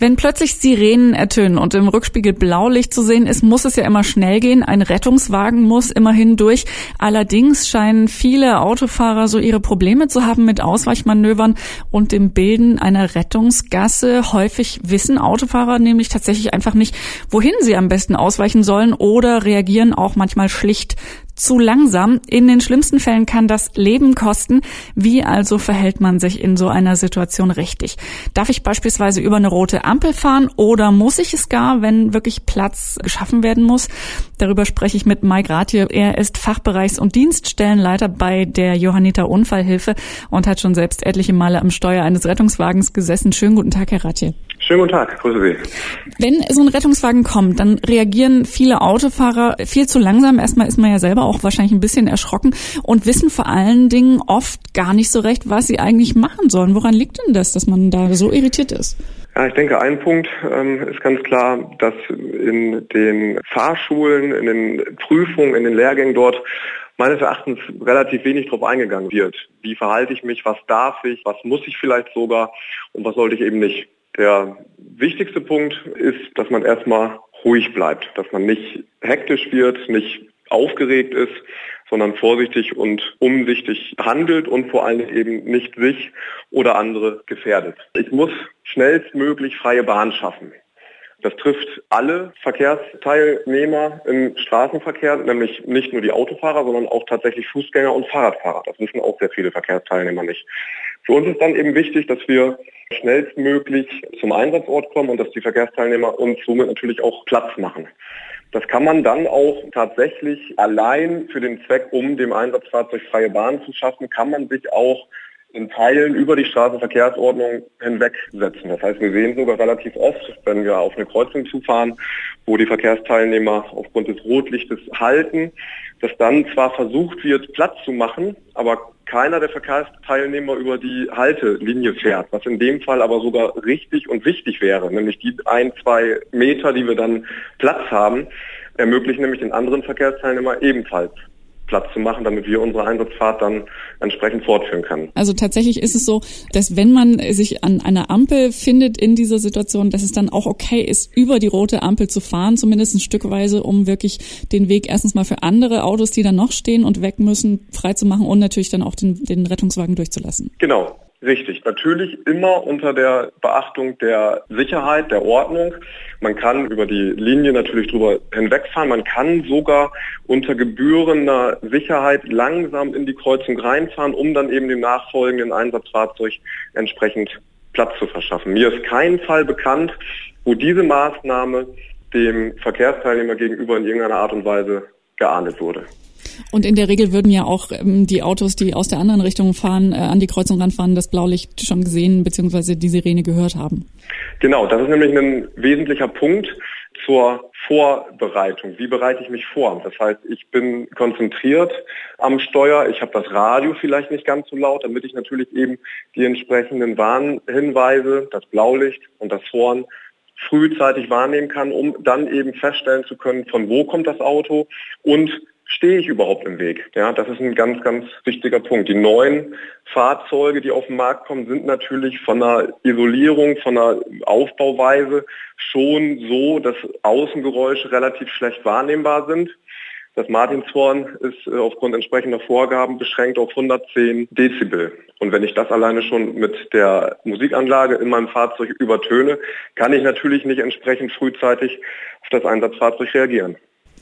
Wenn plötzlich Sirenen ertönen und im Rückspiegel Blaulicht zu sehen ist, muss es ja immer schnell gehen. Ein Rettungswagen muss immerhin durch. Allerdings scheinen viele Autofahrer so ihre Probleme zu haben mit Ausweichmanövern und dem Bilden einer Rettungsgasse. Häufig wissen Autofahrer nämlich tatsächlich einfach nicht, wohin sie am besten ausweichen sollen oder reagieren auch manchmal schlicht zu langsam. In den schlimmsten Fällen kann das Leben kosten. Wie also verhält man sich in so einer Situation richtig? Darf ich beispielsweise über eine rote Ampel fahren oder muss ich es gar, wenn wirklich Platz geschaffen werden muss? Darüber spreche ich mit Mike Rathje. Er ist Fachbereichs- und Dienststellenleiter bei der Johanniter Unfallhilfe und hat schon selbst etliche Male am Steuer eines Rettungswagens gesessen. Schönen guten Tag, Herr Rathje. Schönen guten Tag, grüße Sie. Wenn so ein Rettungswagen kommt, dann reagieren viele Autofahrer viel zu langsam. Erstmal ist man ja selber auch wahrscheinlich ein bisschen erschrocken und wissen vor allen Dingen oft gar nicht so recht, was sie eigentlich machen sollen. Woran liegt denn das, dass man da so irritiert ist? Ja, ich denke, ein Punkt ähm, ist ganz klar, dass in den Fahrschulen, in den Prüfungen, in den Lehrgängen dort meines Erachtens relativ wenig darauf eingegangen wird. Wie verhalte ich mich, was darf ich, was muss ich vielleicht sogar und was sollte ich eben nicht. Der wichtigste Punkt ist, dass man erstmal ruhig bleibt, dass man nicht hektisch wird, nicht aufgeregt ist, sondern vorsichtig und umsichtig handelt und vor allem eben nicht sich oder andere gefährdet. Ich muss schnellstmöglich freie Bahn schaffen. Das trifft alle Verkehrsteilnehmer im Straßenverkehr, nämlich nicht nur die Autofahrer, sondern auch tatsächlich Fußgänger und Fahrradfahrer. Das wissen auch sehr viele Verkehrsteilnehmer nicht. Für uns ist dann eben wichtig, dass wir schnellstmöglich zum Einsatzort kommen und dass die Verkehrsteilnehmer uns somit natürlich auch Platz machen. Das kann man dann auch tatsächlich allein für den Zweck, um dem Einsatzfahrzeug freie Bahn zu schaffen, kann man sich auch in Teilen über die Straßenverkehrsordnung hinwegsetzen. Das heißt, wir sehen sogar relativ oft, wenn wir auf eine Kreuzung zufahren, wo die Verkehrsteilnehmer aufgrund des Rotlichtes halten, dass dann zwar versucht wird, Platz zu machen, aber keiner der Verkehrsteilnehmer über die Haltelinie fährt, was in dem Fall aber sogar richtig und wichtig wäre, nämlich die ein, zwei Meter, die wir dann Platz haben, ermöglichen nämlich den anderen Verkehrsteilnehmer ebenfalls Platz zu machen, damit wir unsere Einsatzfahrt dann entsprechend fortführen können. Also tatsächlich ist es so, dass wenn man sich an einer Ampel findet in dieser Situation, dass es dann auch okay ist, über die rote Ampel zu fahren, zumindest ein Stückweise, um wirklich den Weg erstens mal für andere Autos, die da noch stehen und weg müssen, frei zu machen und natürlich dann auch den, den Rettungswagen durchzulassen. Genau. Richtig, natürlich immer unter der Beachtung der Sicherheit, der Ordnung. Man kann über die Linie natürlich drüber hinwegfahren. Man kann sogar unter gebührender Sicherheit langsam in die Kreuzung reinfahren, um dann eben dem nachfolgenden Einsatzfahrzeug entsprechend Platz zu verschaffen. Mir ist kein Fall bekannt, wo diese Maßnahme dem Verkehrsteilnehmer gegenüber in irgendeiner Art und Weise geahndet wurde. Und in der Regel würden ja auch ähm, die Autos, die aus der anderen Richtung fahren, äh, an die Kreuzung ranfahren, das Blaulicht schon gesehen bzw. die Sirene gehört haben. Genau, das ist nämlich ein wesentlicher Punkt zur Vorbereitung. Wie bereite ich mich vor? Das heißt, ich bin konzentriert am Steuer, ich habe das Radio vielleicht nicht ganz so laut, damit ich natürlich eben die entsprechenden Warnhinweise, das Blaulicht und das Horn frühzeitig wahrnehmen kann, um dann eben feststellen zu können, von wo kommt das Auto und stehe ich überhaupt im Weg? Ja, das ist ein ganz, ganz wichtiger Punkt. Die neuen Fahrzeuge, die auf den Markt kommen, sind natürlich von der Isolierung, von der Aufbauweise schon so, dass Außengeräusche relativ schlecht wahrnehmbar sind. Das Martinshorn ist äh, aufgrund entsprechender Vorgaben beschränkt auf 110 Dezibel. Und wenn ich das alleine schon mit der Musikanlage in meinem Fahrzeug übertöne, kann ich natürlich nicht entsprechend frühzeitig auf das Einsatzfahrzeug reagieren.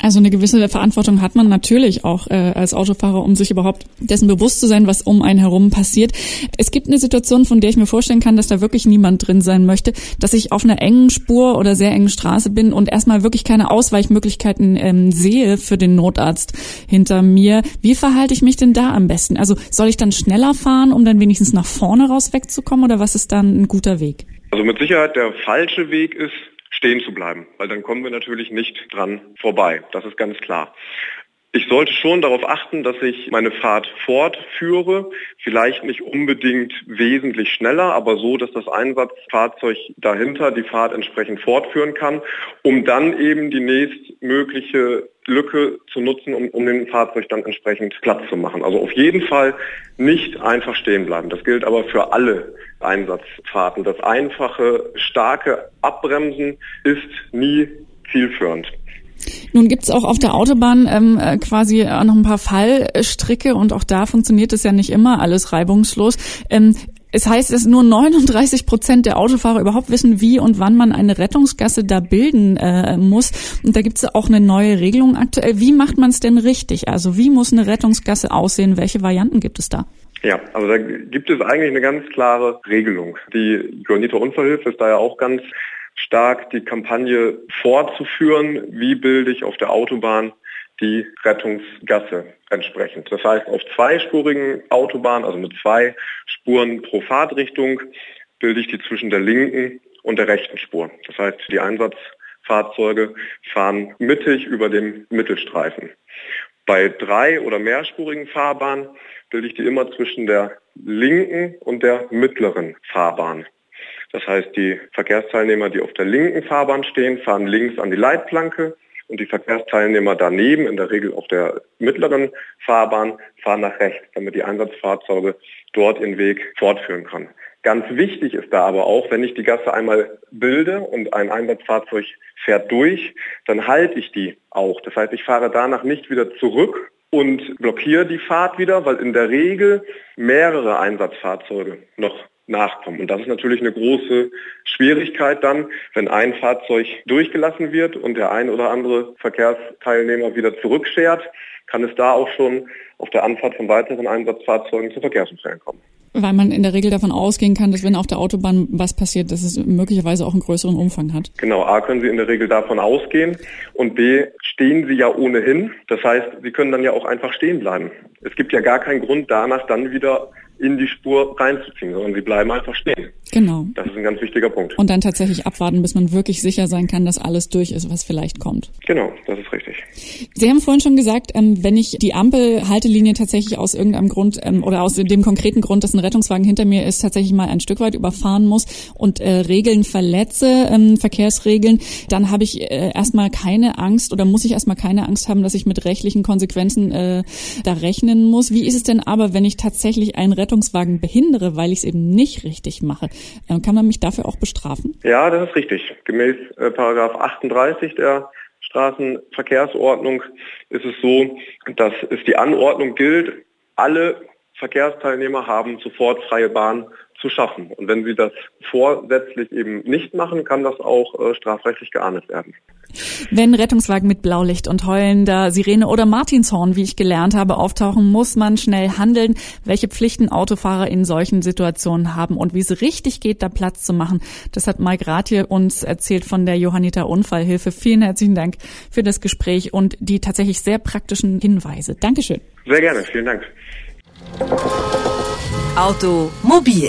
Also eine gewisse Verantwortung hat man natürlich auch äh, als Autofahrer, um sich überhaupt dessen bewusst zu sein, was um einen herum passiert. Es gibt eine Situation, von der ich mir vorstellen kann, dass da wirklich niemand drin sein möchte, dass ich auf einer engen Spur oder sehr engen Straße bin und erstmal wirklich keine Ausweichmöglichkeiten ähm, sehe für den Notarzt hinter mir. Wie verhalte ich mich denn da am besten? Also soll ich dann schneller fahren, um dann wenigstens nach vorne raus wegzukommen oder was ist dann ein guter Weg? Also mit Sicherheit der falsche Weg ist, stehen zu bleiben, weil dann kommen wir natürlich nicht dran vorbei. Das ist ganz klar. Ich sollte schon darauf achten, dass ich meine Fahrt fortführe, vielleicht nicht unbedingt wesentlich schneller, aber so, dass das Einsatzfahrzeug dahinter die Fahrt entsprechend fortführen kann, um dann eben die nächstmögliche Lücke zu nutzen, um, um dem Fahrzeug dann entsprechend Platz zu machen. Also auf jeden Fall nicht einfach stehen bleiben. Das gilt aber für alle Einsatzfahrten. Das einfache, starke Abbremsen ist nie zielführend. Nun gibt's auch auf der Autobahn ähm, äh, quasi noch ein paar Fallstricke und auch da funktioniert es ja nicht immer alles reibungslos. Ähm, es heißt, dass nur 39 Prozent der Autofahrer überhaupt wissen, wie und wann man eine Rettungsgasse da bilden äh, muss. Und da gibt es auch eine neue Regelung aktuell. Wie macht man es denn richtig? Also wie muss eine Rettungsgasse aussehen? Welche Varianten gibt es da? Ja, also da gibt es eigentlich eine ganz klare Regelung. Die Johanniter Unfallhilfe ist da ja auch ganz stark die Kampagne fortzuführen, wie bilde ich auf der Autobahn die Rettungsgasse entsprechend. Das heißt, auf zweispurigen Autobahnen, also mit zwei Spuren pro Fahrtrichtung, bilde ich die zwischen der linken und der rechten Spur. Das heißt, die Einsatzfahrzeuge fahren mittig über dem Mittelstreifen. Bei drei- oder mehrspurigen Fahrbahnen bilde ich die immer zwischen der linken und der mittleren Fahrbahn. Das heißt, die Verkehrsteilnehmer, die auf der linken Fahrbahn stehen, fahren links an die Leitplanke und die Verkehrsteilnehmer daneben, in der Regel auf der mittleren Fahrbahn, fahren nach rechts, damit die Einsatzfahrzeuge dort ihren Weg fortführen können. Ganz wichtig ist da aber auch, wenn ich die Gasse einmal bilde und ein Einsatzfahrzeug fährt durch, dann halte ich die auch. Das heißt, ich fahre danach nicht wieder zurück und blockiere die Fahrt wieder, weil in der Regel mehrere Einsatzfahrzeuge noch nachkommen. Und das ist natürlich eine große Schwierigkeit dann, wenn ein Fahrzeug durchgelassen wird und der ein oder andere Verkehrsteilnehmer wieder zurückschert, kann es da auch schon auf der Anfahrt von weiteren Einsatzfahrzeugen zu Verkehrsunfällen kommen. Weil man in der Regel davon ausgehen kann, dass wenn auf der Autobahn was passiert, dass es möglicherweise auch einen größeren Umfang hat. Genau, A können Sie in der Regel davon ausgehen und B stehen Sie ja ohnehin. Das heißt, Sie können dann ja auch einfach stehen bleiben. Es gibt ja gar keinen Grund danach dann wieder in die Spur reinzuziehen, sondern sie bleiben einfach stehen. Genau. Das ist ein ganz wichtiger Punkt. Und dann tatsächlich abwarten, bis man wirklich sicher sein kann, dass alles durch ist, was vielleicht kommt. Genau, das ist richtig. Sie haben vorhin schon gesagt, ähm, wenn ich die Ampelhaltelinie tatsächlich aus irgendeinem Grund ähm, oder aus dem konkreten Grund, dass ein Rettungswagen hinter mir ist, tatsächlich mal ein Stück weit überfahren muss und äh, Regeln verletze, ähm, Verkehrsregeln, dann habe ich äh, erstmal keine Angst oder muss ich erstmal keine Angst haben, dass ich mit rechtlichen Konsequenzen äh, da rechnen muss. Wie ist es denn aber, wenn ich tatsächlich einen Rettungswagen behindere, weil ich es eben nicht richtig mache? Äh, kann man mich dafür auch bestrafen? Ja, das ist richtig. Gemäß äh, Paragraph 38 der Straßenverkehrsordnung ist es so, dass es die Anordnung gilt, alle Verkehrsteilnehmer haben sofort freie Bahn zu schaffen. Und wenn sie das vorsätzlich eben nicht machen, kann das auch äh, strafrechtlich geahndet werden. Wenn Rettungswagen mit Blaulicht und heulender Sirene oder Martinshorn, wie ich gelernt habe, auftauchen, muss man schnell handeln. Welche Pflichten Autofahrer in solchen Situationen haben und wie es richtig geht, da Platz zu machen, das hat Mike Rath hier uns erzählt von der Johanniter Unfallhilfe. Vielen herzlichen Dank für das Gespräch und die tatsächlich sehr praktischen Hinweise. Dankeschön. Sehr gerne, vielen Dank. Automobil